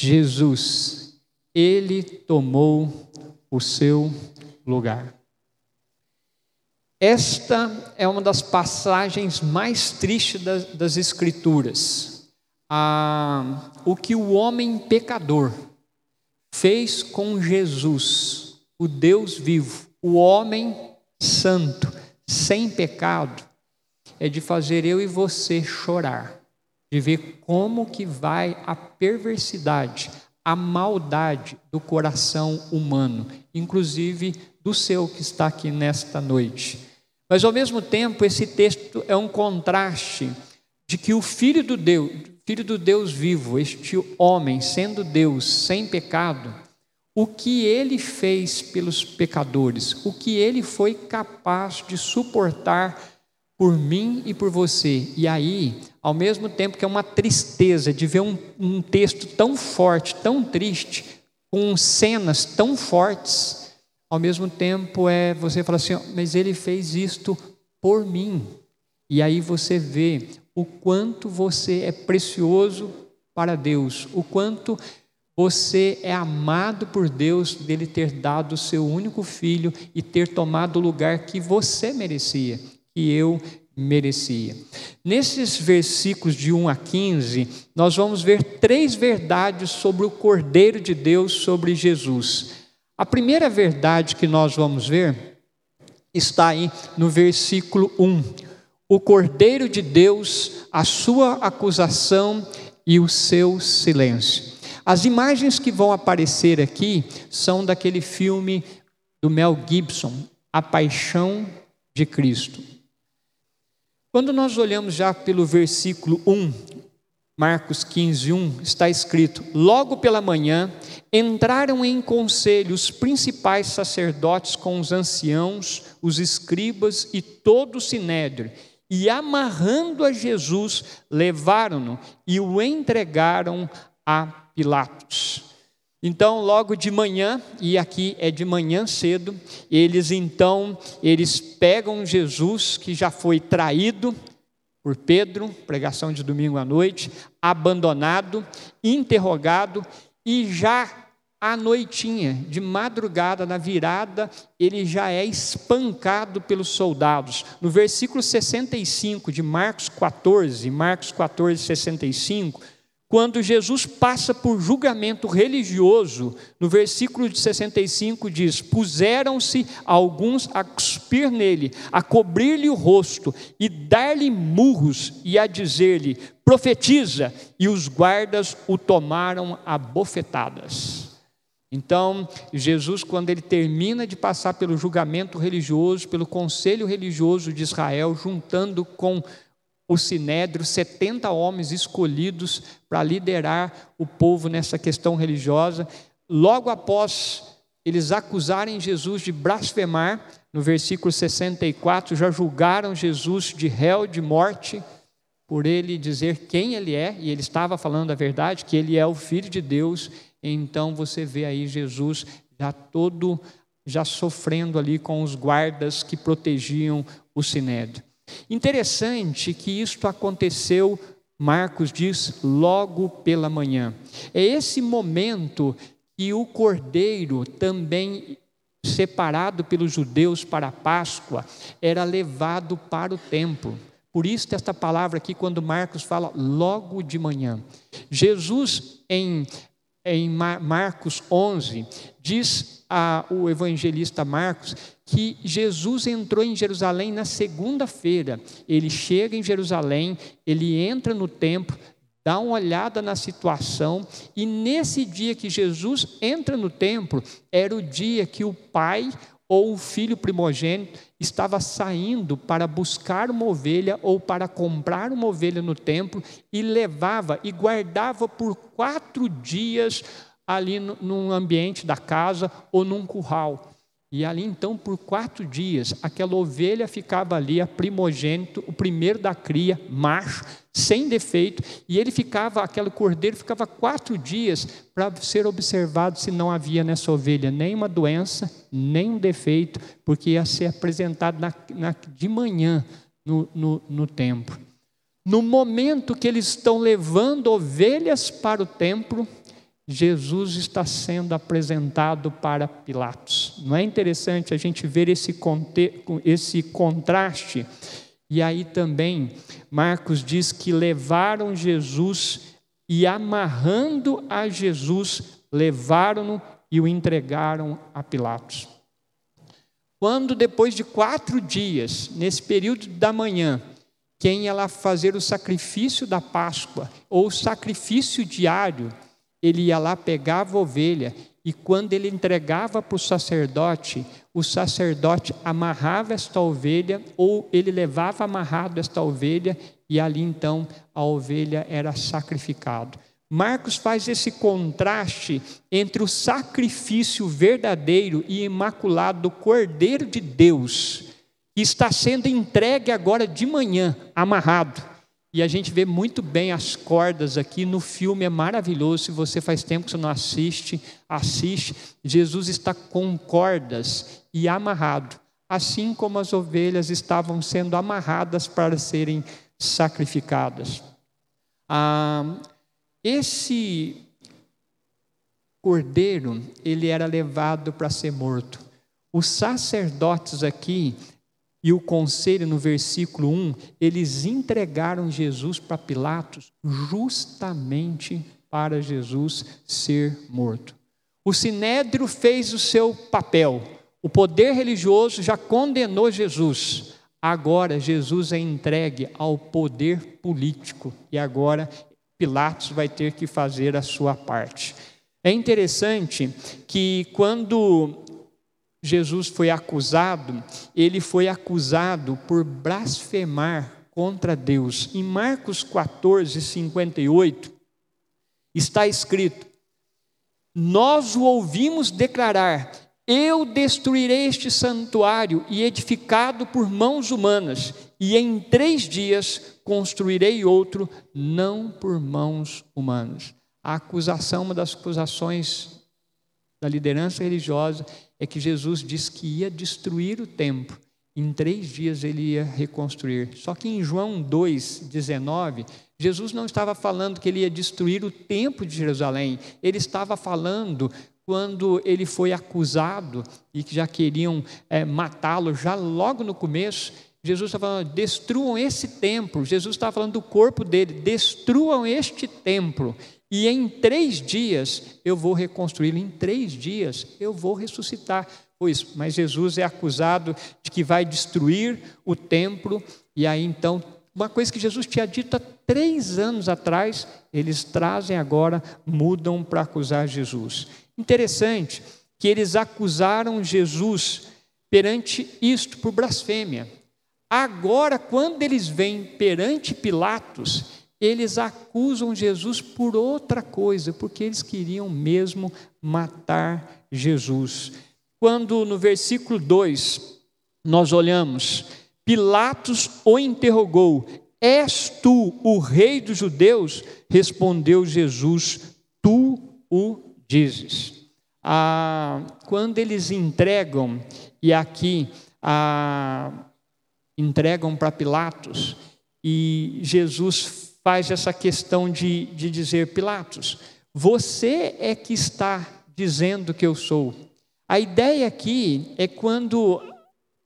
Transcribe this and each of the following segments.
Jesus, ele tomou o seu lugar. Esta é uma das passagens mais tristes das, das Escrituras. Ah, o que o homem pecador fez com Jesus, o Deus vivo, o homem santo, sem pecado, é de fazer eu e você chorar, de ver como que vai a perversidade, a maldade do coração humano, inclusive do seu que está aqui nesta noite. Mas ao mesmo tempo, esse texto é um contraste de que o filho do Deus, filho do Deus vivo, este homem, sendo Deus sem pecado, o que ele fez pelos pecadores, o que ele foi capaz de suportar por mim e por você. E aí, ao mesmo tempo que é uma tristeza de ver um, um texto tão forte, tão triste, com cenas tão fortes, ao mesmo tempo é você fala assim, mas ele fez isto por mim. E aí você vê o quanto você é precioso para Deus, o quanto você é amado por Deus dele ter dado o seu único filho e ter tomado o lugar que você merecia, que eu merecia. Nesses versículos de 1 a 15, nós vamos ver três verdades sobre o Cordeiro de Deus, sobre Jesus. A primeira verdade que nós vamos ver está aí no versículo 1. O Cordeiro de Deus, a sua acusação e o seu silêncio. As imagens que vão aparecer aqui são daquele filme do Mel Gibson, A Paixão de Cristo. Quando nós olhamos já pelo versículo 1, Marcos 15, 1, está escrito: Logo pela manhã entraram em conselho os principais sacerdotes com os anciãos, os escribas e todo o sinédrio, e amarrando a Jesus, levaram-no e o entregaram a Pilatos. Então, logo de manhã, e aqui é de manhã cedo, eles então, eles pegam Jesus que já foi traído, por Pedro, pregação de domingo à noite, abandonado, interrogado e já à noitinha, de madrugada, na virada, ele já é espancado pelos soldados. No versículo 65 de Marcos 14, Marcos 14, 65, quando Jesus passa por julgamento religioso, no versículo de 65 diz: Puseram-se alguns a cuspir nele, a cobrir-lhe o rosto e dar-lhe murros e a dizer-lhe: Profetiza, e os guardas o tomaram a bofetadas. Então, Jesus, quando ele termina de passar pelo julgamento religioso, pelo conselho religioso de Israel, juntando com o sinédrio, 70 homens escolhidos para liderar o povo nessa questão religiosa. Logo após eles acusarem Jesus de blasfemar, no versículo 64, já julgaram Jesus de réu de morte, por ele dizer quem ele é, e ele estava falando a verdade, que ele é o Filho de Deus. Então você vê aí Jesus já todo, já sofrendo ali com os guardas que protegiam o sinédrio. Interessante que isto aconteceu, Marcos diz, logo pela manhã. É esse momento que o cordeiro, também separado pelos judeus para a Páscoa, era levado para o templo. Por isso, esta palavra aqui, quando Marcos fala logo de manhã. Jesus, em, em Marcos 11, diz a, o evangelista Marcos que Jesus entrou em Jerusalém na segunda-feira. Ele chega em Jerusalém, ele entra no templo, dá uma olhada na situação, e nesse dia que Jesus entra no templo, era o dia que o pai ou o filho primogênito estava saindo para buscar uma ovelha ou para comprar uma ovelha no templo e levava e guardava por quatro dias ali no, num ambiente da casa ou num curral. E ali então, por quatro dias, aquela ovelha ficava ali, a primogênito, o primeiro da cria, macho, sem defeito, e ele ficava, aquele cordeiro ficava quatro dias para ser observado se não havia nessa ovelha nenhuma doença, nem um defeito, porque ia ser apresentado na, na, de manhã no, no, no templo. No momento que eles estão levando ovelhas para o templo, Jesus está sendo apresentado para Pilatos. Não é interessante a gente ver esse, esse contraste? E aí também, Marcos diz que levaram Jesus e amarrando a Jesus, levaram-no e o entregaram a Pilatos. Quando depois de quatro dias, nesse período da manhã, quem ia lá fazer o sacrifício da Páscoa, ou o sacrifício diário, ele ia lá, pegava a ovelha, e quando ele entregava para o sacerdote, o sacerdote amarrava esta ovelha, ou ele levava amarrado esta ovelha, e ali então a ovelha era sacrificada. Marcos faz esse contraste entre o sacrifício verdadeiro e imaculado do Cordeiro de Deus, que está sendo entregue agora de manhã, amarrado. E a gente vê muito bem as cordas aqui no filme, é maravilhoso. Se você faz tempo que você não assiste, assiste. Jesus está com cordas e amarrado, assim como as ovelhas estavam sendo amarradas para serem sacrificadas. Ah, esse cordeiro, ele era levado para ser morto. Os sacerdotes aqui e o conselho no versículo 1, eles entregaram Jesus para Pilatos justamente para Jesus ser morto. O sinédrio fez o seu papel. O poder religioso já condenou Jesus. Agora Jesus é entregue ao poder político e agora Pilatos vai ter que fazer a sua parte. É interessante que quando Jesus foi acusado, ele foi acusado por blasfemar contra Deus. Em Marcos 14, 58, está escrito: Nós o ouvimos declarar: Eu destruirei este santuário e edificado por mãos humanas, e em três dias construirei outro, não por mãos humanas. A acusação, uma das acusações da liderança religiosa, é que Jesus disse que ia destruir o templo. Em três dias ele ia reconstruir. Só que em João 2,19, Jesus não estava falando que ele ia destruir o templo de Jerusalém. Ele estava falando quando ele foi acusado e que já queriam é, matá-lo, já logo no começo. Jesus estava falando, destruam esse templo. Jesus estava falando do corpo dele, destruam este templo. E em três dias eu vou reconstruí-lo, em três dias eu vou ressuscitar. Pois, mas Jesus é acusado de que vai destruir o templo, e aí então, uma coisa que Jesus tinha dito há três anos atrás, eles trazem agora, mudam para acusar Jesus. Interessante que eles acusaram Jesus perante isto por blasfêmia. Agora, quando eles vêm perante Pilatos, eles acusam Jesus por outra coisa, porque eles queriam mesmo matar Jesus. Quando no versículo 2 nós olhamos, Pilatos o interrogou: És tu o rei dos judeus? Respondeu Jesus: Tu o dizes. Ah, quando eles entregam, e aqui ah, entregam para Pilatos, e Jesus faz essa questão de, de dizer: Pilatos, você é que está dizendo que eu sou. A ideia aqui é quando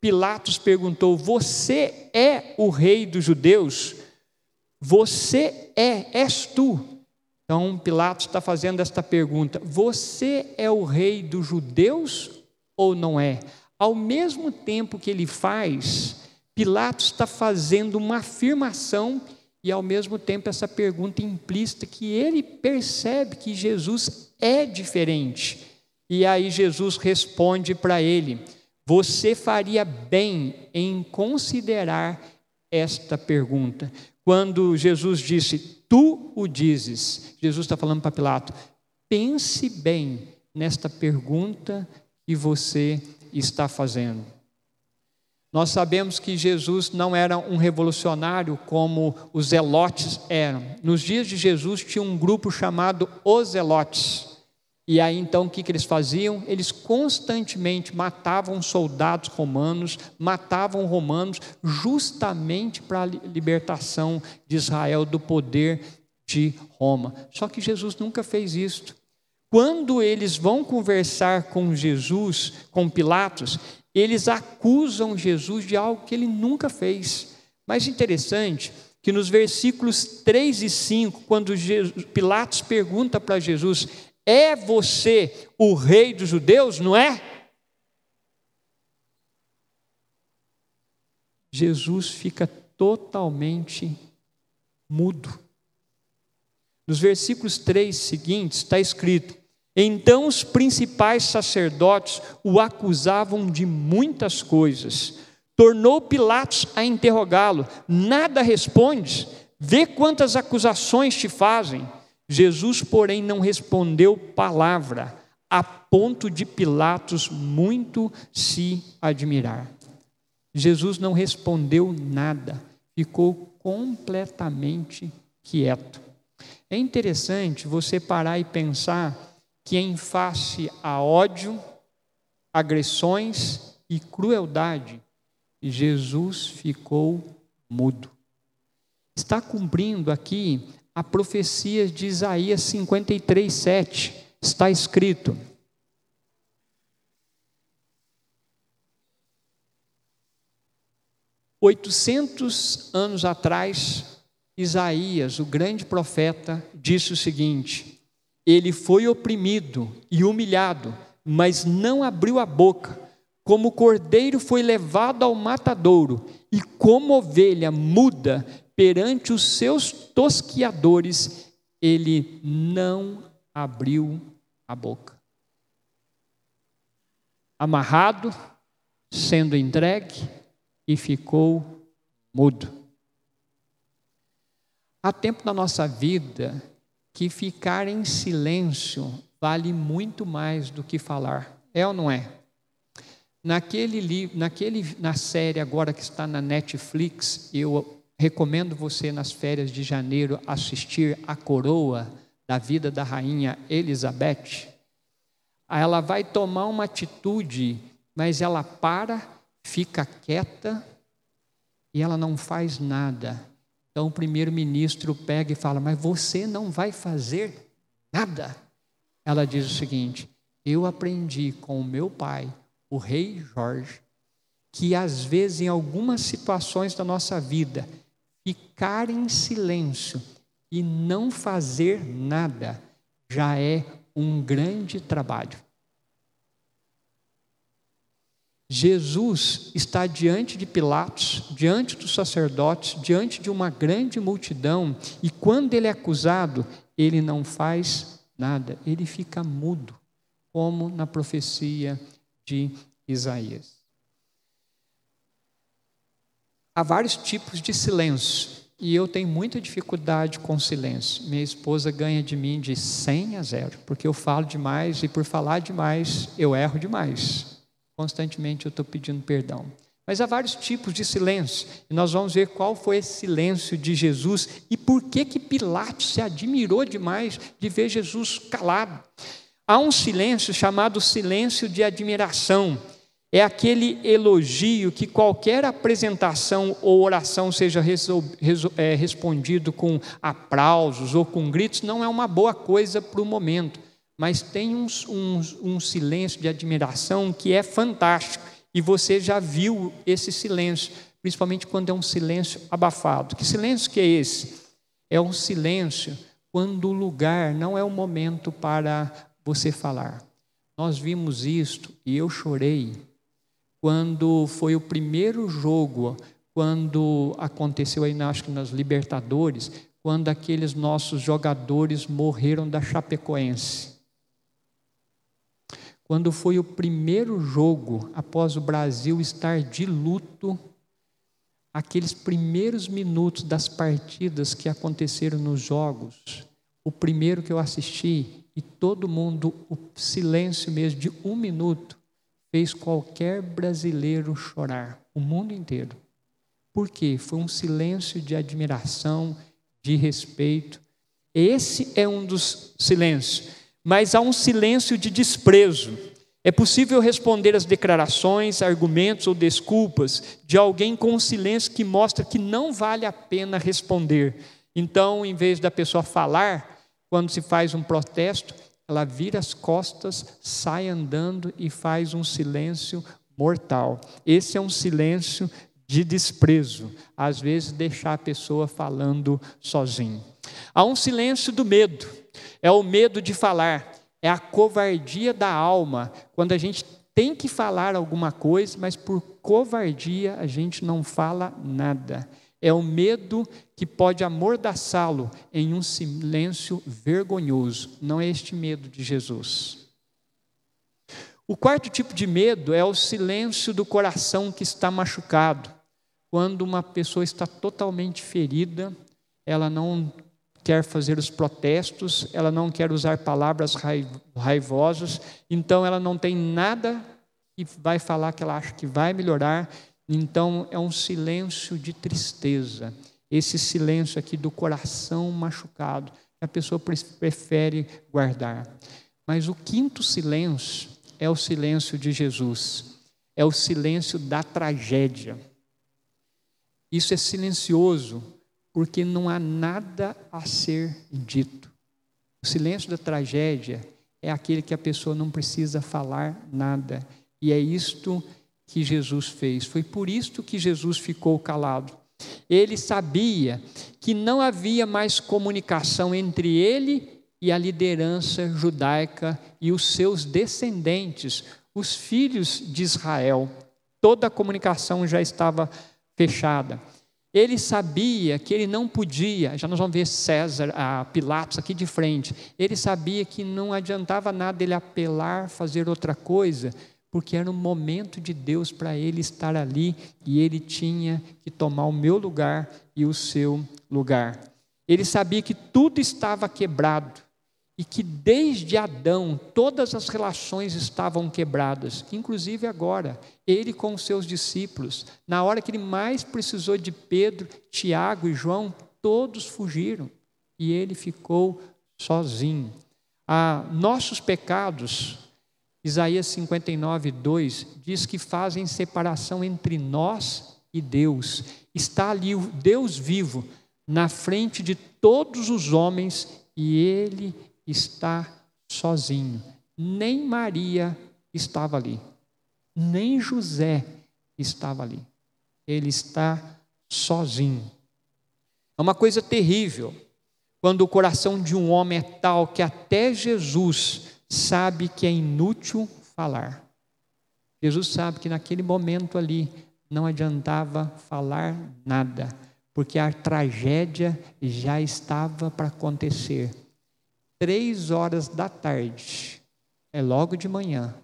Pilatos perguntou: Você é o rei dos judeus? Você é, és tu. Então Pilatos está fazendo esta pergunta: Você é o rei dos judeus ou não é? Ao mesmo tempo que ele faz, Pilatos está fazendo uma afirmação e ao mesmo tempo essa pergunta implícita que ele percebe que Jesus é diferente. E aí Jesus responde para ele: Você faria bem em considerar esta pergunta. Quando Jesus disse, Tu o dizes, Jesus está falando para Pilato, pense bem nesta pergunta que você está fazendo. Nós sabemos que Jesus não era um revolucionário como os zelotes eram. Nos dias de Jesus tinha um grupo chamado os zelotes. E aí então o que, que eles faziam? Eles constantemente matavam soldados romanos, matavam romanos, justamente para a libertação de Israel do poder de Roma. Só que Jesus nunca fez isso. Quando eles vão conversar com Jesus, com Pilatos, eles acusam Jesus de algo que ele nunca fez. Mas interessante que nos versículos 3 e 5, quando Pilatos pergunta para Jesus: É você o rei dos judeus, não é? Jesus fica totalmente mudo. Nos versículos 3 seguintes está escrito: Então os principais sacerdotes o acusavam de muitas coisas. Tornou Pilatos a interrogá-lo: Nada respondes? Vê quantas acusações te fazem. Jesus, porém, não respondeu palavra, a ponto de Pilatos muito se admirar. Jesus não respondeu nada, ficou completamente quieto. É interessante você parar e pensar que, em face a ódio, agressões e crueldade, Jesus ficou mudo. Está cumprindo aqui a profecia de Isaías 53, 7. Está escrito: Oitocentos anos atrás, Isaías, o grande profeta, disse o seguinte: Ele foi oprimido e humilhado, mas não abriu a boca. Como cordeiro foi levado ao matadouro, e como ovelha muda perante os seus tosquiadores, ele não abriu a boca. Amarrado, sendo entregue, e ficou mudo. Há tempo na nossa vida que ficar em silêncio vale muito mais do que falar. É ou não é? Naquele livro, naquele, na série agora que está na Netflix, eu recomendo você nas férias de janeiro assistir A Coroa da vida da rainha Elizabeth. Ela vai tomar uma atitude, mas ela para, fica quieta e ela não faz nada. Então o primeiro-ministro pega e fala: Mas você não vai fazer nada. Ela diz o seguinte: Eu aprendi com o meu pai, o rei Jorge, que às vezes, em algumas situações da nossa vida, ficar em silêncio e não fazer nada já é um grande trabalho. Jesus está diante de Pilatos, diante dos sacerdotes, diante de uma grande multidão, e quando ele é acusado, ele não faz nada, ele fica mudo, como na profecia de Isaías. Há vários tipos de silêncio, e eu tenho muita dificuldade com silêncio. Minha esposa ganha de mim de 100 a 0, porque eu falo demais e por falar demais eu erro demais. Constantemente eu estou pedindo perdão. Mas há vários tipos de silêncio, e nós vamos ver qual foi esse silêncio de Jesus e por que que Pilatos se admirou demais de ver Jesus calado. Há um silêncio chamado silêncio de admiração. É aquele elogio que qualquer apresentação ou oração seja é, respondido com aplausos ou com gritos, não é uma boa coisa para o momento mas tem um, um, um silêncio de admiração que é fantástico. E você já viu esse silêncio, principalmente quando é um silêncio abafado. Que silêncio que é esse? É um silêncio quando o lugar não é o momento para você falar. Nós vimos isto e eu chorei quando foi o primeiro jogo, quando aconteceu aí, acho que nas Libertadores, quando aqueles nossos jogadores morreram da Chapecoense quando foi o primeiro jogo após o Brasil estar de luto, aqueles primeiros minutos das partidas que aconteceram nos jogos, o primeiro que eu assisti, e todo mundo, o silêncio mesmo de um minuto, fez qualquer brasileiro chorar, o mundo inteiro. Por quê? Foi um silêncio de admiração, de respeito. Esse é um dos silêncios mas há um silêncio de desprezo. É possível responder às declarações, argumentos ou desculpas de alguém com um silêncio que mostra que não vale a pena responder. Então, em vez da pessoa falar, quando se faz um protesto, ela vira as costas, sai andando e faz um silêncio mortal. Esse é um silêncio de desprezo, às vezes deixar a pessoa falando sozinho. Há um silêncio do medo, é o medo de falar, é a covardia da alma, quando a gente tem que falar alguma coisa, mas por covardia a gente não fala nada. É o medo que pode amordaçá-lo em um silêncio vergonhoso. Não é este medo de Jesus. O quarto tipo de medo é o silêncio do coração que está machucado. Quando uma pessoa está totalmente ferida, ela não quer fazer os protestos, ela não quer usar palavras raivosas, então ela não tem nada que vai falar que ela acha que vai melhorar, então é um silêncio de tristeza, esse silêncio aqui do coração machucado, que a pessoa prefere guardar. Mas o quinto silêncio é o silêncio de Jesus, é o silêncio da tragédia. Isso é silencioso porque não há nada a ser dito. O silêncio da tragédia é aquele que a pessoa não precisa falar nada. E é isto que Jesus fez. Foi por isto que Jesus ficou calado. Ele sabia que não havia mais comunicação entre ele e a liderança judaica e os seus descendentes, os filhos de Israel. Toda a comunicação já estava fechada. Ele sabia que ele não podia, já nós vamos ver César, a Pilatos aqui de frente. Ele sabia que não adiantava nada ele apelar, fazer outra coisa, porque era um momento de Deus para ele estar ali e ele tinha que tomar o meu lugar e o seu lugar. Ele sabia que tudo estava quebrado e que desde Adão todas as relações estavam quebradas, inclusive agora, ele com os seus discípulos, na hora que ele mais precisou de Pedro, Tiago e João, todos fugiram e ele ficou sozinho. Ah, nossos pecados, Isaías 59, 2, diz que fazem separação entre nós e Deus. Está ali o Deus vivo na frente de todos os homens e ele está sozinho. Nem Maria estava ali, nem José estava ali. Ele está sozinho. É uma coisa terrível quando o coração de um homem é tal que até Jesus sabe que é inútil falar. Jesus sabe que naquele momento ali não adiantava falar nada, porque a tragédia já estava para acontecer três horas da tarde, é logo de manhã,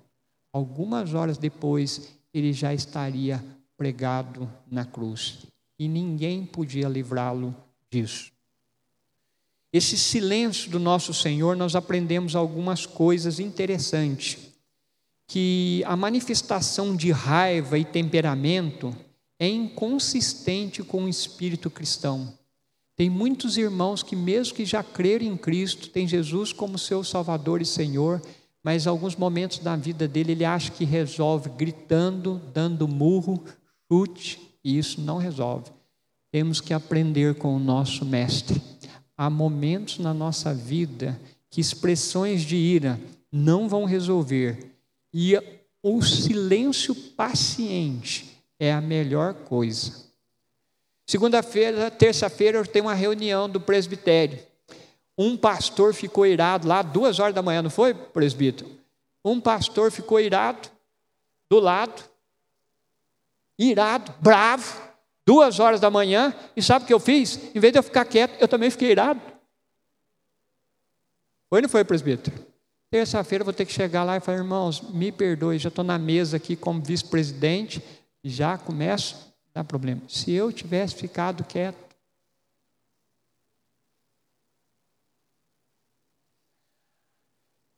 algumas horas depois, ele já estaria pregado na cruz. E ninguém podia livrá-lo disso. Esse silêncio do nosso Senhor, nós aprendemos algumas coisas interessantes. Que a manifestação de raiva e temperamento é inconsistente com o espírito cristão. Tem muitos irmãos que, mesmo que já creram em Cristo, tem Jesus como seu Salvador e Senhor, mas alguns momentos da vida dele ele acha que resolve gritando, dando murro, chute, e isso não resolve. Temos que aprender com o nosso Mestre. Há momentos na nossa vida que expressões de ira não vão resolver, e o silêncio paciente é a melhor coisa. Segunda-feira, terça-feira, eu tenho uma reunião do presbitério. Um pastor ficou irado lá, duas horas da manhã, não foi, presbítero? Um pastor ficou irado, do lado, irado, bravo, duas horas da manhã, e sabe o que eu fiz? Em vez de eu ficar quieto, eu também fiquei irado. Foi não foi, presbítero? Terça-feira eu vou ter que chegar lá e falar, irmãos, me perdoe, já estou na mesa aqui como vice-presidente, já começo dá problema. Se eu tivesse ficado quieto,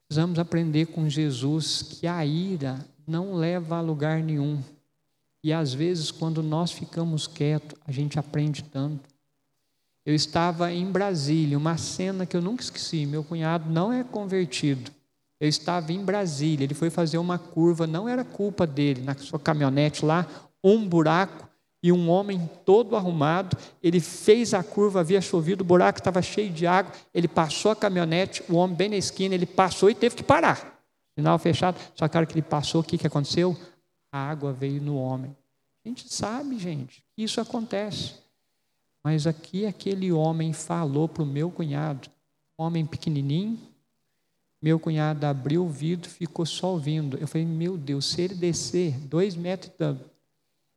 precisamos aprender com Jesus que a ira não leva a lugar nenhum. E às vezes, quando nós ficamos quietos, a gente aprende tanto. Eu estava em Brasília, uma cena que eu nunca esqueci. Meu cunhado não é convertido. Eu estava em Brasília, ele foi fazer uma curva, não era culpa dele, na sua caminhonete lá, um buraco e um homem todo arrumado, ele fez a curva, havia chovido, o buraco estava cheio de água, ele passou a caminhonete, o homem bem na esquina, ele passou e teve que parar. Sinal fechado, só que a hora que ele passou, o que, que aconteceu? A água veio no homem. A gente sabe, gente, que isso acontece. Mas aqui aquele homem falou para o meu cunhado, homem pequenininho, meu cunhado abriu o vidro, ficou só ouvindo. Eu falei, meu Deus, se ele descer dois metros e tanto,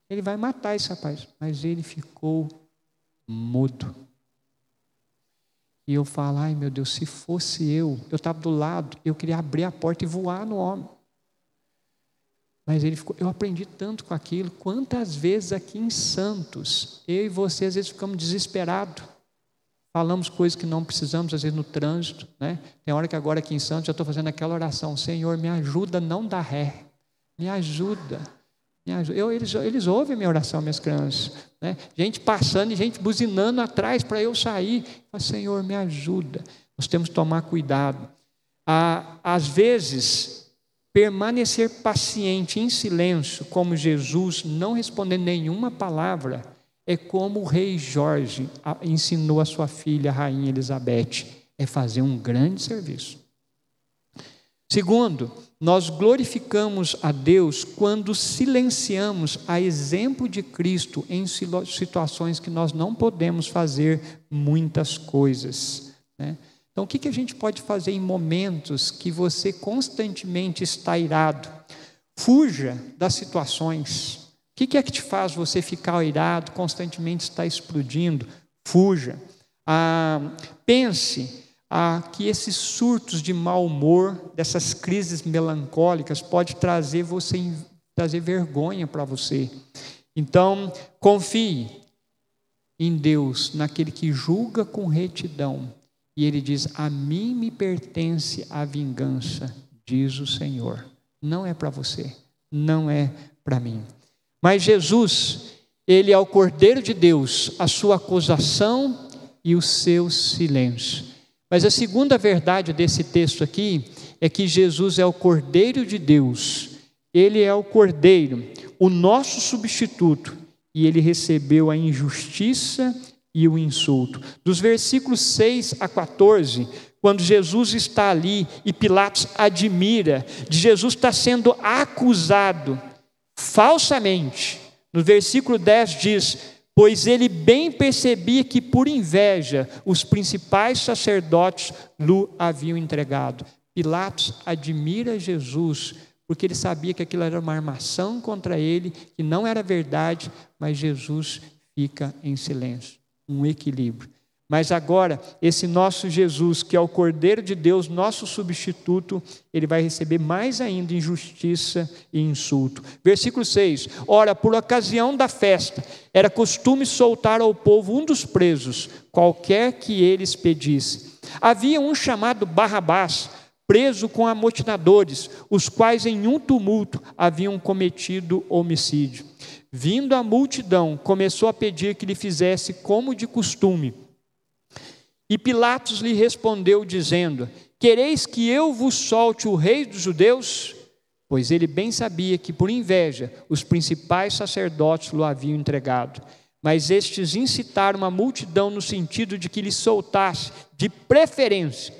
ele vai matar esse rapaz. Mas ele ficou mudo. E eu falo, ai meu Deus, se fosse eu, eu estava do lado, eu queria abrir a porta e voar no homem. Mas ele ficou, eu aprendi tanto com aquilo. Quantas vezes aqui em Santos, eu e você às vezes ficamos desesperados. Falamos coisas que não precisamos, às vezes no trânsito. Né? Tem hora que agora aqui em Santos eu estou fazendo aquela oração: Senhor, me ajuda, não dá ré. Me ajuda. Eu, eles, eles ouvem minha oração, minhas crianças. Né? Gente passando e gente buzinando atrás para eu sair. Mas, Senhor, me ajuda. Nós temos que tomar cuidado. Ah, às vezes, permanecer paciente em silêncio, como Jesus, não respondendo nenhuma palavra, é como o rei Jorge ensinou a sua filha, a rainha Elizabeth, é fazer um grande serviço. Segundo, nós glorificamos a Deus quando silenciamos a exemplo de Cristo em situações que nós não podemos fazer muitas coisas. Né? Então, o que a gente pode fazer em momentos que você constantemente está irado? Fuja das situações. O que é que te faz você ficar irado, constantemente está explodindo? Fuja. Ah, pense ah, que esses surtos de mau humor, dessas crises melancólicas, pode trazer você trazer vergonha para você. Então, confie em Deus, naquele que julga com retidão e ele diz: A mim me pertence a vingança, diz o Senhor. Não é para você, não é para mim. Mas Jesus, ele é o Cordeiro de Deus, a sua acusação e o seu silêncio. Mas a segunda verdade desse texto aqui é que Jesus é o Cordeiro de Deus, ele é o Cordeiro, o nosso substituto, e ele recebeu a injustiça e o insulto. Dos versículos 6 a 14, quando Jesus está ali e Pilatos admira de Jesus estar sendo acusado falsamente. No versículo 10 diz: Pois ele bem percebia que por inveja os principais sacerdotes lhe haviam entregado. Pilatos admira Jesus, porque ele sabia que aquilo era uma armação contra ele, que não era verdade, mas Jesus fica em silêncio um equilíbrio. Mas agora, esse nosso Jesus, que é o Cordeiro de Deus, nosso substituto, ele vai receber mais ainda injustiça e insulto. Versículo 6: Ora, por ocasião da festa, era costume soltar ao povo um dos presos, qualquer que eles pedisse. Havia um chamado Barrabás, preso com amotinadores, os quais em um tumulto haviam cometido homicídio. Vindo a multidão, começou a pedir que lhe fizesse como de costume. E Pilatos lhe respondeu, dizendo: Quereis que eu vos solte o rei dos judeus? Pois ele bem sabia que, por inveja, os principais sacerdotes o haviam entregado. Mas estes incitaram a multidão no sentido de que lhe soltasse, de preferência,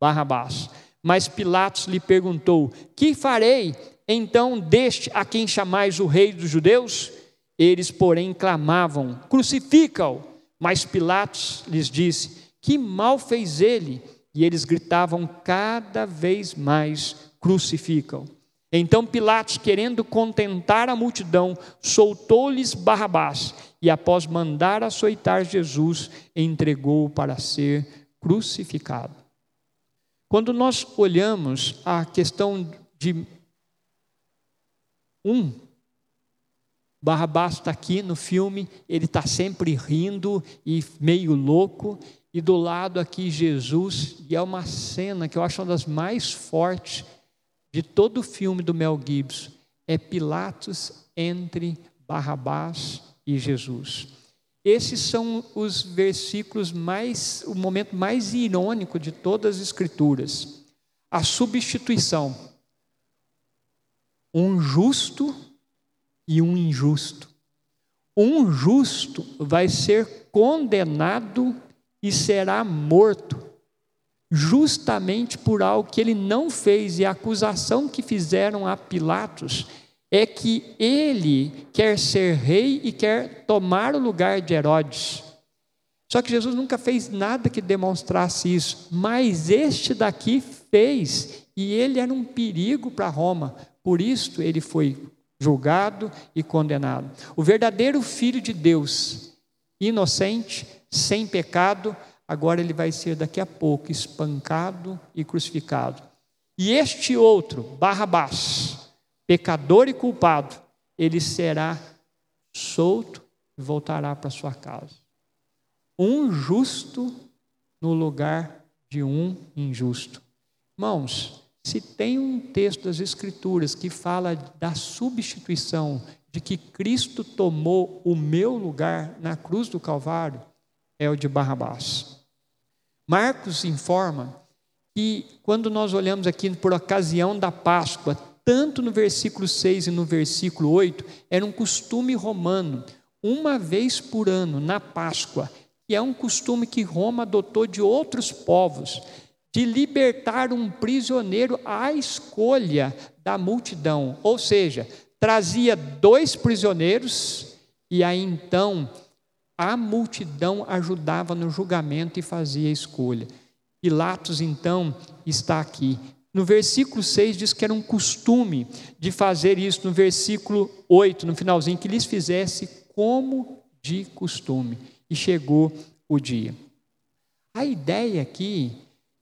Barrabás. Mas Pilatos lhe perguntou: Que farei então deste a quem chamais o rei dos judeus? Eles, porém, clamavam: Crucifica-o! Mas Pilatos lhes disse: Que mal fez ele? E eles gritavam cada vez mais: Crucificam. Então Pilatos, querendo contentar a multidão, soltou-lhes Barrabás e, após mandar açoitar Jesus, entregou-o para ser crucificado. Quando nós olhamos a questão de um. Barrabás está aqui no filme, ele está sempre rindo e meio louco, e do lado aqui Jesus, e é uma cena que eu acho uma das mais fortes de todo o filme do Mel Gibson, é Pilatos entre Barrabás e Jesus. Esses são os versículos mais, o momento mais irônico de todas as Escrituras. A substituição um justo e um injusto. um justo vai ser condenado e será morto, justamente por algo que ele não fez, e a acusação que fizeram a Pilatos é que ele quer ser rei e quer tomar o lugar de Herodes. Só que Jesus nunca fez nada que demonstrasse isso, mas este daqui fez, e ele era um perigo para Roma, por isso ele foi julgado e condenado. O verdadeiro Filho de Deus, inocente, sem pecado, agora ele vai ser daqui a pouco espancado e crucificado. E este outro, Barrabás, pecador e culpado, ele será solto e voltará para sua casa um justo no lugar de um injusto. Irmãos, se tem um texto das Escrituras que fala da substituição, de que Cristo tomou o meu lugar na cruz do Calvário, é o de Barrabás. Marcos informa que, quando nós olhamos aqui por ocasião da Páscoa, tanto no versículo 6 e no versículo 8, era um costume romano, uma vez por ano, na Páscoa, que é um costume que Roma adotou de outros povos, de libertar um prisioneiro à escolha da multidão. Ou seja, trazia dois prisioneiros e aí então a multidão ajudava no julgamento e fazia a escolha. Pilatos então está aqui. No versículo 6 diz que era um costume de fazer isso. No versículo 8, no finalzinho, que lhes fizesse como de costume e chegou o dia. A ideia aqui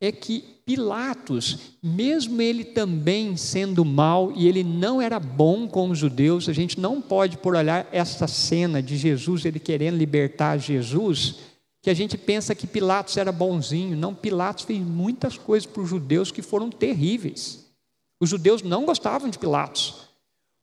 é que Pilatos, mesmo ele também sendo mal e ele não era bom com os judeus, a gente não pode por olhar essa cena de Jesus, ele querendo libertar Jesus, que a gente pensa que Pilatos era bonzinho. Não, Pilatos fez muitas coisas para os judeus que foram terríveis. Os judeus não gostavam de Pilatos.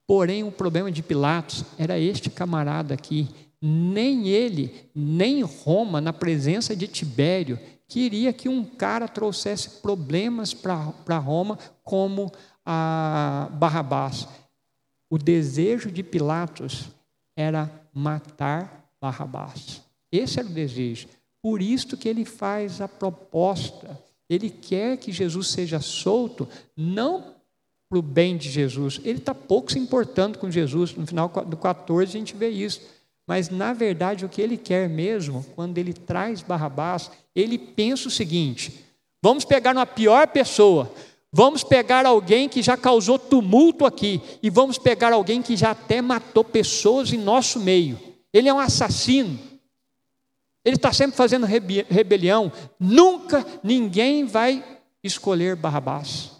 Porém, o problema de Pilatos era este camarada aqui, nem ele, nem Roma, na presença de Tibério, queria que um cara trouxesse problemas para Roma, como a Barrabás. O desejo de Pilatos era matar Barrabás. Esse era o desejo. Por isso que ele faz a proposta. Ele quer que Jesus seja solto, não para o bem de Jesus. Ele está pouco se importando com Jesus. No final do 14 a gente vê isso mas, na verdade, o que ele quer mesmo, quando ele traz Barrabás, ele pensa o seguinte: vamos pegar uma pior pessoa, vamos pegar alguém que já causou tumulto aqui, e vamos pegar alguém que já até matou pessoas em nosso meio. Ele é um assassino. Ele está sempre fazendo rebelião. Nunca ninguém vai escolher Barrabás,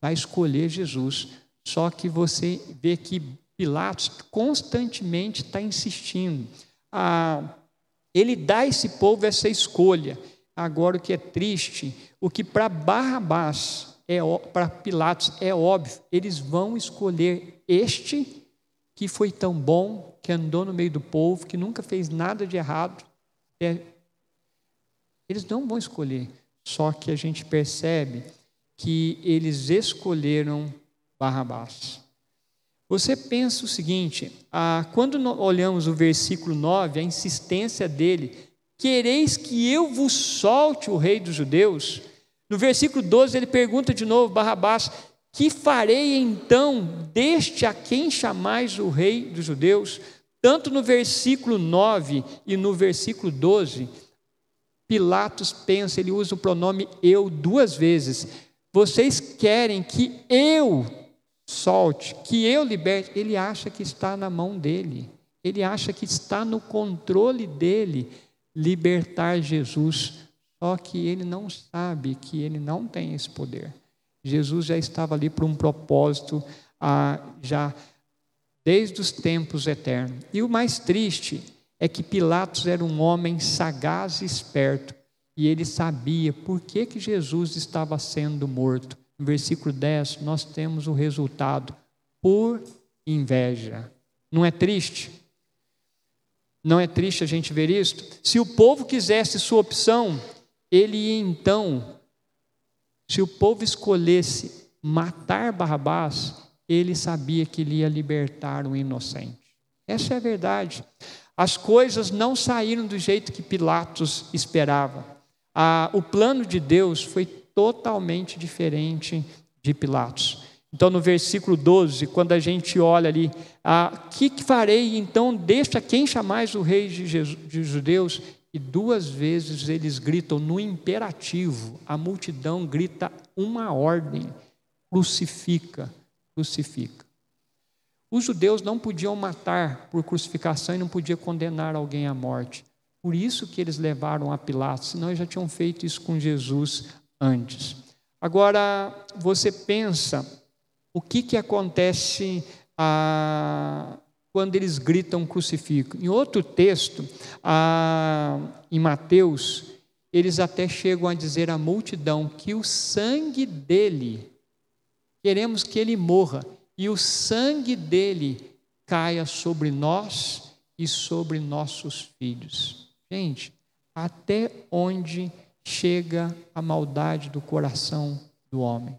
vai escolher Jesus. Só que você vê que Pilatos constantemente está insistindo. Ah, ele dá a esse povo essa escolha. Agora, o que é triste, o que para Barrabás, é, para Pilatos, é óbvio, eles vão escolher este que foi tão bom, que andou no meio do povo, que nunca fez nada de errado. É, eles não vão escolher. Só que a gente percebe que eles escolheram Barrabás. Você pensa o seguinte: ah, quando olhamos o versículo 9, a insistência dele, quereis que eu vos solte o rei dos judeus? No versículo 12, ele pergunta de novo, Barrabás: Que farei então deste a quem chamais o rei dos judeus? Tanto no versículo 9 e no versículo 12, Pilatos pensa, ele usa o pronome eu duas vezes. Vocês querem que eu solte, que eu liberte, ele acha que está na mão dele, ele acha que está no controle dele libertar Jesus, só que ele não sabe que ele não tem esse poder. Jesus já estava ali para um propósito, ah, já desde os tempos eternos. E o mais triste é que Pilatos era um homem sagaz e esperto, e ele sabia por que, que Jesus estava sendo morto no versículo 10, nós temos o resultado por inveja. Não é triste? Não é triste a gente ver isto? Se o povo quisesse sua opção, ele ia então, se o povo escolhesse matar Barrabás, ele sabia que ele ia libertar o inocente. Essa é a verdade. As coisas não saíram do jeito que Pilatos esperava. Ah, o plano de Deus foi totalmente diferente de Pilatos. Então, no versículo 12, quando a gente olha ali, ah, que, farei então? Deixa quem chamais o rei de, Jesus, de judeus? E duas vezes eles gritam no imperativo, a multidão grita uma ordem: crucifica, crucifica. Os judeus não podiam matar por crucificação e não podiam condenar alguém à morte. Por isso que eles levaram a Pilatos, senão eles já tinham feito isso com Jesus antes. Agora, você pensa, o que, que acontece ah, quando eles gritam crucifico? Em outro texto, ah, em Mateus, eles até chegam a dizer à multidão que o sangue dele, queremos que ele morra, e o sangue dele caia sobre nós e sobre nossos filhos. Gente, até onde chega a maldade do coração do homem?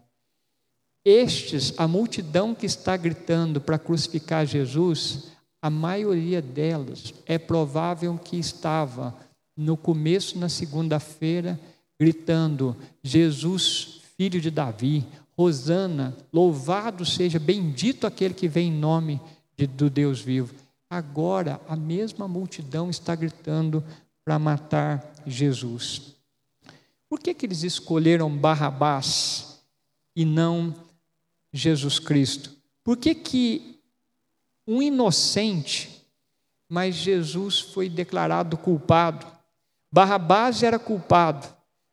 Estes, a multidão que está gritando para crucificar Jesus, a maioria delas é provável que estava no começo, na segunda-feira, gritando: Jesus, filho de Davi, Rosana, louvado seja, bendito aquele que vem em nome de, do Deus vivo. Agora, a mesma multidão está gritando para matar Jesus. Por que, que eles escolheram Barrabás e não Jesus Cristo? Por que, que um inocente, mas Jesus foi declarado culpado? Barrabás era culpado,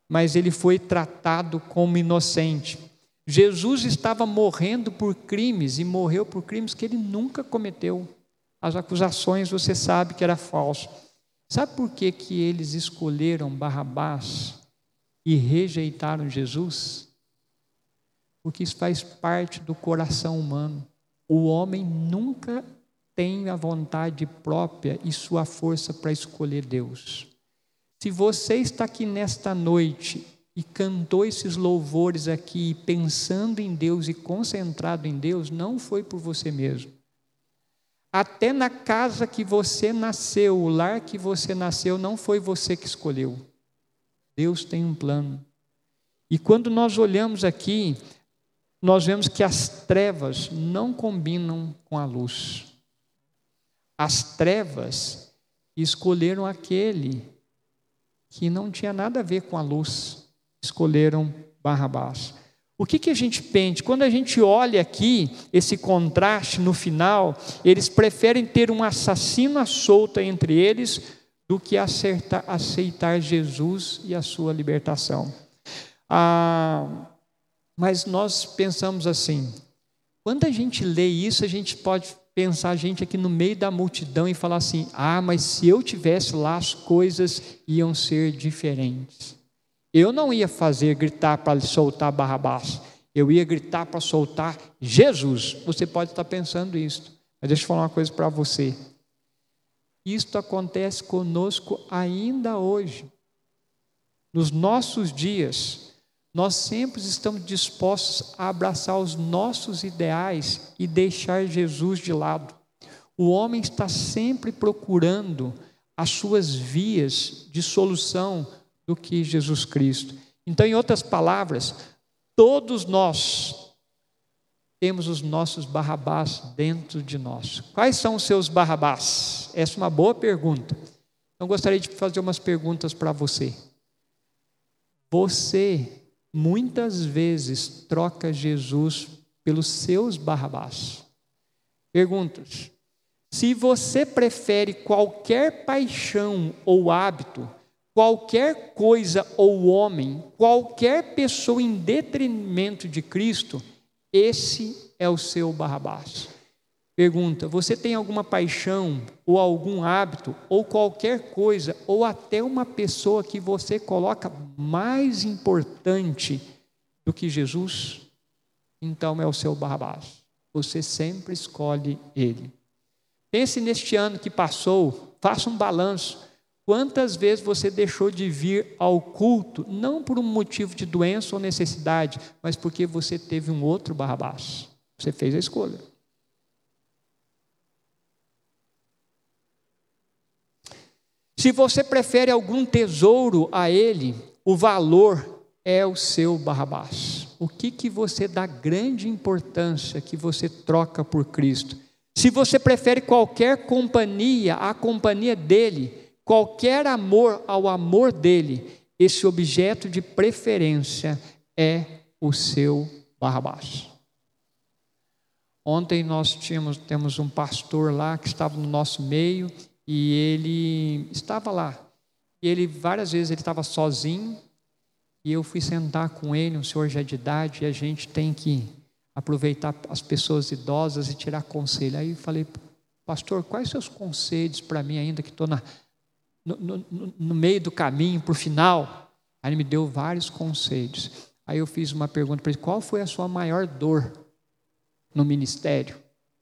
mas ele foi tratado como inocente. Jesus estava morrendo por crimes e morreu por crimes que ele nunca cometeu. As acusações você sabe que era falso. Sabe por que, que eles escolheram Barrabás e rejeitaram Jesus? Porque isso faz parte do coração humano. O homem nunca tem a vontade própria e sua força para escolher Deus. Se você está aqui nesta noite e cantou esses louvores aqui, pensando em Deus e concentrado em Deus, não foi por você mesmo. Até na casa que você nasceu, o lar que você nasceu, não foi você que escolheu. Deus tem um plano. E quando nós olhamos aqui, nós vemos que as trevas não combinam com a luz. As trevas escolheram aquele que não tinha nada a ver com a luz escolheram Barrabás. O que, que a gente pensa? Quando a gente olha aqui esse contraste no final, eles preferem ter um assassino à solta entre eles do que acertar, aceitar Jesus e a sua libertação. Ah, mas nós pensamos assim: quando a gente lê isso, a gente pode pensar a gente aqui no meio da multidão e falar assim: ah, mas se eu tivesse lá, as coisas iam ser diferentes. Eu não ia fazer gritar para soltar Barrabás. Eu ia gritar para soltar Jesus. Você pode estar pensando isso. Mas deixa eu falar uma coisa para você. Isto acontece conosco ainda hoje. Nos nossos dias, nós sempre estamos dispostos a abraçar os nossos ideais e deixar Jesus de lado. O homem está sempre procurando as suas vias de solução do que Jesus Cristo. Então, em outras palavras, todos nós temos os nossos barrabás dentro de nós. Quais são os seus barrabás? Essa é uma boa pergunta. Então, gostaria de fazer umas perguntas para você. Você, muitas vezes, troca Jesus pelos seus barrabás. Perguntas. Se você prefere qualquer paixão ou hábito, qualquer coisa ou homem, qualquer pessoa em detrimento de Cristo, esse é o seu Barrabás. Pergunta: você tem alguma paixão, ou algum hábito, ou qualquer coisa, ou até uma pessoa que você coloca mais importante do que Jesus? Então é o seu Barrabás. Você sempre escolhe ele. Pense neste ano que passou, faça um balanço. Quantas vezes você deixou de vir ao culto, não por um motivo de doença ou necessidade, mas porque você teve um outro Barrabás? Você fez a escolha. Se você prefere algum tesouro a ele, o valor é o seu Barrabás. O que, que você dá grande importância que você troca por Cristo? Se você prefere qualquer companhia à companhia dele, qualquer amor ao amor dele, esse objeto de preferência é o seu Barrabás. Ontem nós tínhamos, temos um pastor lá que estava no nosso meio e ele estava lá. E ele várias vezes ele estava sozinho e eu fui sentar com ele, um senhor já de idade, e a gente tem que aproveitar as pessoas idosas e tirar conselho. Aí eu falei, pastor, quais seus conselhos para mim ainda que estou no, no, no, meio do caminho, para o final? Aí ele me deu vários conselhos. Aí eu fiz uma pergunta para ele: qual foi a sua maior dor no ministério,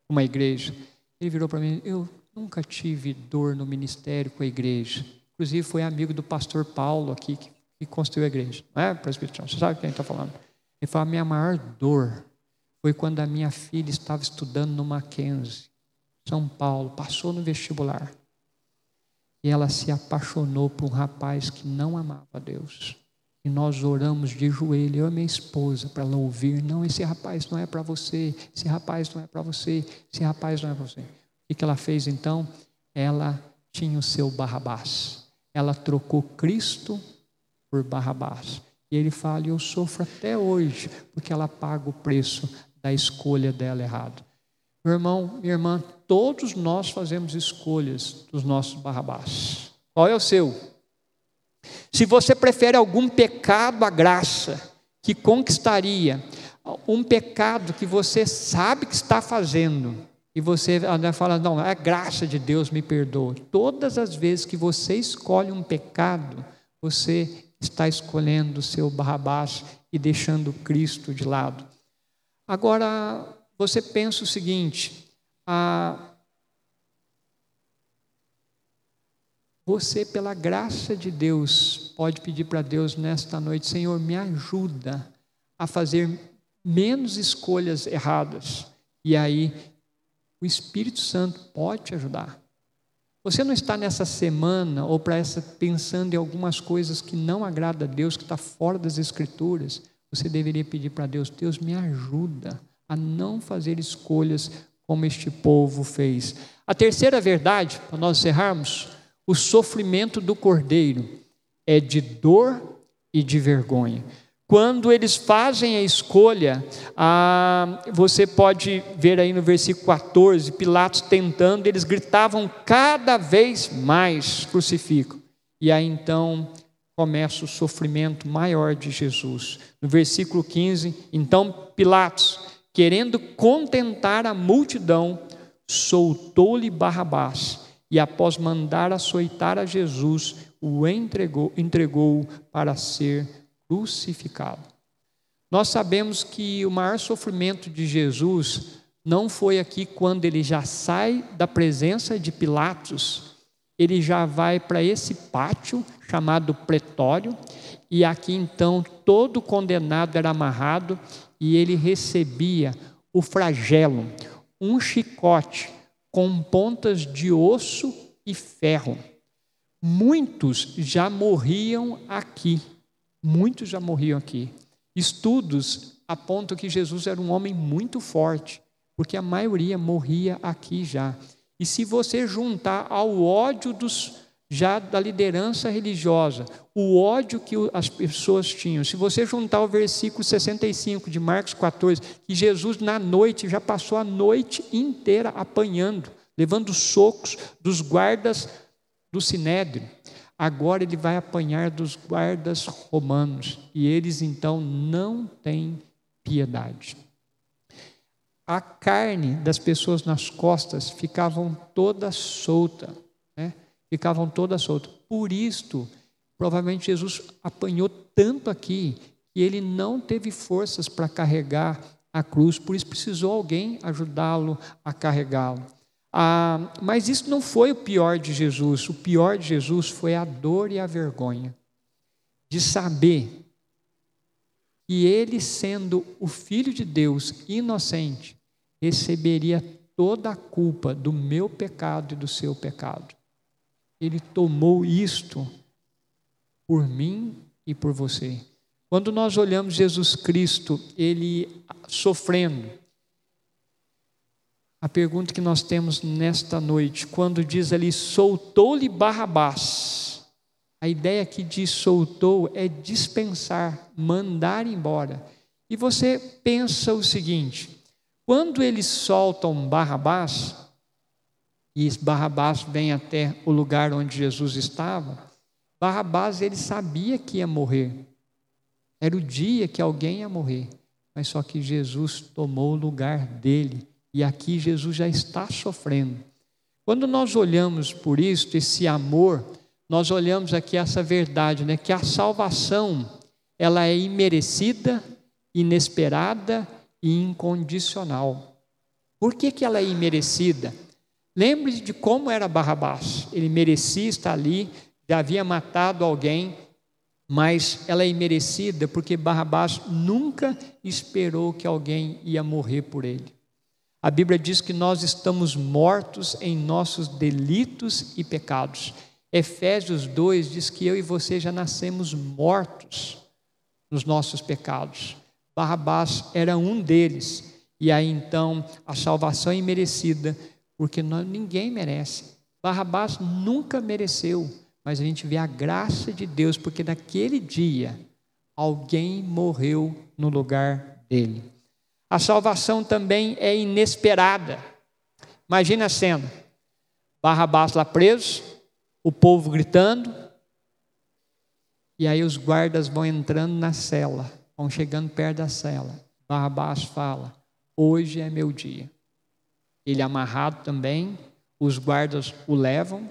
uma igreja? Ele virou para mim: eu nunca tive dor no ministério com a igreja. Inclusive foi amigo do pastor Paulo aqui, que e construiu a igreja. Não é, presbiteriano? Você sabe quem está falando? Ele falou: a minha maior dor foi quando a minha filha estava estudando no Mackenzie, São Paulo, passou no vestibular. E ela se apaixonou por um rapaz que não amava Deus. E nós oramos de joelho, eu e minha esposa, para ela ouvir: não, esse rapaz não é para você, esse rapaz não é para você, esse rapaz não é para você. O que ela fez então? Ela tinha o seu Barrabás. Ela trocou Cristo por Barrabás. E ele fala: Eu sofro até hoje, porque ela paga o preço da escolha dela errada. Meu irmão, minha irmã, todos nós fazemos escolhas dos nossos Barrabás. Qual é o seu? Se você prefere algum pecado à graça que conquistaria, um pecado que você sabe que está fazendo, e você fala, não, é graça de Deus, me perdoa. Todas as vezes que você escolhe um pecado, você está escolhendo o seu Barrabás e deixando Cristo de lado. Agora, você pensa o seguinte: você, pela graça de Deus, pode pedir para Deus nesta noite: Senhor, me ajuda a fazer menos escolhas erradas. E aí, o Espírito Santo pode te ajudar. Você não está nessa semana ou para essa pensando em algumas coisas que não agrada a Deus, que está fora das Escrituras. Você deveria pedir para Deus: Deus me ajuda a não fazer escolhas como este povo fez. A terceira verdade, para nós encerrarmos, o sofrimento do cordeiro é de dor e de vergonha. Quando eles fazem a escolha, ah, você pode ver aí no versículo 14, Pilatos tentando, eles gritavam cada vez mais: crucificam. E aí então começa o sofrimento maior de Jesus. No versículo 15, então Pilatos, querendo contentar a multidão, soltou-lhe Barrabás e, após mandar açoitar a Jesus, o entregou, entregou para ser crucificado. Nós sabemos que o maior sofrimento de Jesus não foi aqui quando ele já sai da presença de Pilatos, ele já vai para esse pátio chamado pretório, e aqui então todo condenado era amarrado e ele recebia o flagelo, um chicote com pontas de osso e ferro. Muitos já morriam aqui. Muitos já morriam aqui. Estudos apontam que Jesus era um homem muito forte, porque a maioria morria aqui já. E se você juntar ao ódio dos já da liderança religiosa, o ódio que as pessoas tinham. Se você juntar o versículo 65 de Marcos 14, que Jesus na noite já passou a noite inteira apanhando, levando socos dos guardas do sinédrio agora ele vai apanhar dos guardas romanos, e eles então não têm piedade. A carne das pessoas nas costas ficavam toda solta? Ficavam toda solta. Por isto, provavelmente Jesus apanhou tanto aqui que ele não teve forças para carregar a cruz, por isso precisou alguém ajudá-lo a carregá-lo. Ah, mas isso não foi o pior de Jesus. O pior de Jesus foi a dor e a vergonha de saber que ele, sendo o Filho de Deus inocente, receberia toda a culpa do meu pecado e do seu pecado. Ele tomou isto por mim e por você. Quando nós olhamos Jesus Cristo, ele sofrendo, a pergunta que nós temos nesta noite, quando diz ali, soltou-lhe Barrabás, a ideia que diz soltou é dispensar, mandar embora. E você pensa o seguinte: quando eles soltam Barrabás, e Barrabás vem até o lugar onde Jesus estava, Barrabás ele sabia que ia morrer. Era o dia que alguém ia morrer, mas só que Jesus tomou o lugar dele, e aqui Jesus já está sofrendo. Quando nós olhamos por isso, esse amor, nós olhamos aqui essa verdade, né, que a salvação ela é imerecida, inesperada e incondicional. Por que, que ela é imerecida? Lembre de como era Barrabás. Ele merecia estar ali, já havia matado alguém, mas ela é imerecida porque Barrabás nunca esperou que alguém ia morrer por ele. A Bíblia diz que nós estamos mortos em nossos delitos e pecados. Efésios 2 diz que eu e você já nascemos mortos nos nossos pecados. Barrabás era um deles. E aí então a salvação é imerecida porque ninguém merece. Barrabás nunca mereceu, mas a gente vê a graça de Deus, porque naquele dia alguém morreu no lugar dele. A salvação também é inesperada. Imagina a cena: Barrabás lá preso, o povo gritando, e aí os guardas vão entrando na cela, vão chegando perto da cela. Barrabás fala: Hoje é meu dia. Ele é amarrado também, os guardas o levam,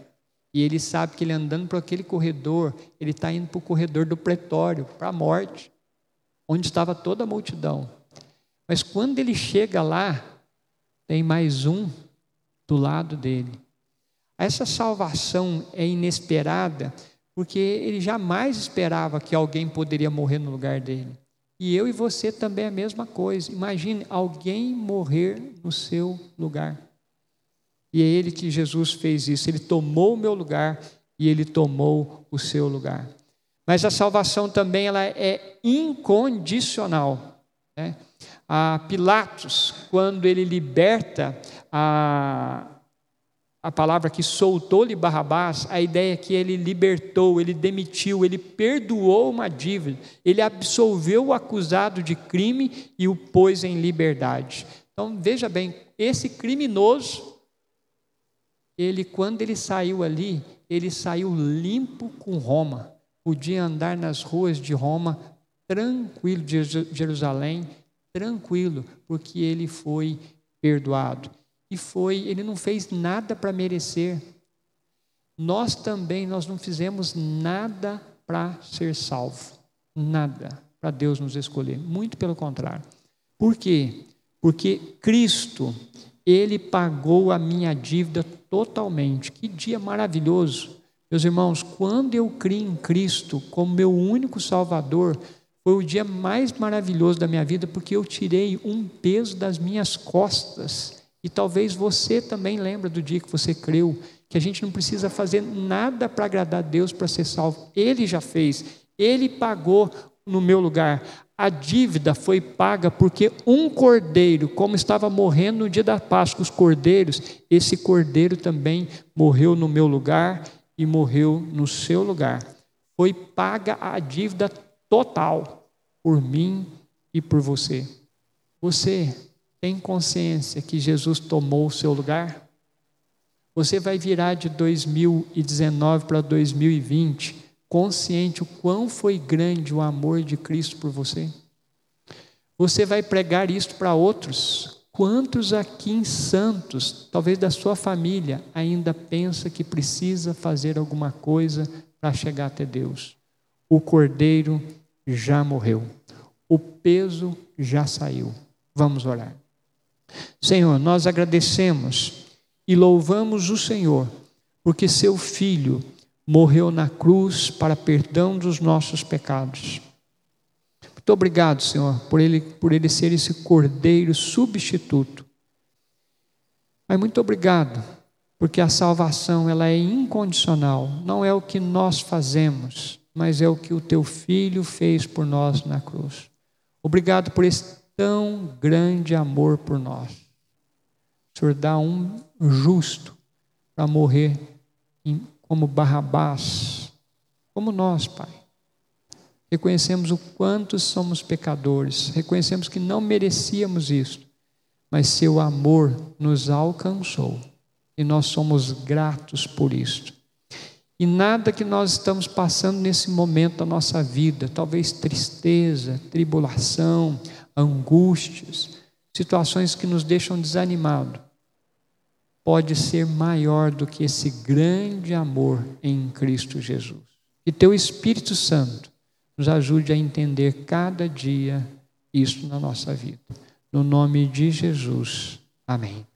e ele sabe que ele andando por aquele corredor, ele está indo para o corredor do pretório, para a morte, onde estava toda a multidão. Mas quando ele chega lá, tem mais um do lado dele. Essa salvação é inesperada, porque ele jamais esperava que alguém poderia morrer no lugar dele. E eu e você também é a mesma coisa. Imagine alguém morrer no seu lugar. E é ele que Jesus fez isso. Ele tomou o meu lugar e ele tomou o seu lugar. Mas a salvação também ela é incondicional. Né? A Pilatos, quando ele liberta a, a palavra que soltou-lhe Barrabás, a ideia é que ele libertou, ele demitiu, ele perdoou uma dívida, ele absolveu o acusado de crime e o pôs em liberdade. Então veja bem, esse criminoso, ele quando ele saiu ali, ele saiu limpo com Roma, podia andar nas ruas de Roma tranquilo de Jerusalém, tranquilo, porque ele foi perdoado e foi, ele não fez nada para merecer. Nós também nós não fizemos nada para ser salvo. Nada para Deus nos escolher, muito pelo contrário. Por quê? Porque Cristo, ele pagou a minha dívida totalmente. Que dia maravilhoso. Meus irmãos, quando eu criei em Cristo como meu único Salvador, foi o dia mais maravilhoso da minha vida, porque eu tirei um peso das minhas costas e talvez você também lembre do dia que você creu, que a gente não precisa fazer nada para agradar a Deus para ser salvo. Ele já fez, ele pagou no meu lugar. A dívida foi paga porque um cordeiro, como estava morrendo no dia da Páscoa, os cordeiros, esse cordeiro também morreu no meu lugar e morreu no seu lugar. Foi paga a dívida total por mim e por você. Você tem consciência que Jesus tomou o seu lugar? Você vai virar de 2019 para 2020 consciente o quão foi grande o amor de Cristo por você? Você vai pregar isto para outros? Quantos aqui em Santos, talvez da sua família, ainda pensa que precisa fazer alguma coisa para chegar até Deus? O cordeiro já morreu. O peso já saiu. Vamos orar. Senhor, nós agradecemos e louvamos o Senhor, porque seu filho morreu na cruz para perdão dos nossos pecados. Muito obrigado, Senhor, por ele, por ele ser esse cordeiro substituto. Mas muito obrigado, Porque a salvação ela é incondicional, não é o que nós fazemos, mas é o que o teu filho fez por nós na cruz. Obrigado por esse tão grande amor por nós. O Senhor dá um justo para morrer como Barrabás, como nós, Pai. Reconhecemos o quanto somos pecadores, reconhecemos que não merecíamos isso, mas seu amor nos alcançou e nós somos gratos por isso. E nada que nós estamos passando nesse momento da nossa vida, talvez tristeza, tribulação, angústias, situações que nos deixam desanimados, pode ser maior do que esse grande amor em Cristo Jesus. E teu Espírito Santo nos ajude a entender cada dia isso na nossa vida. No nome de Jesus. Amém.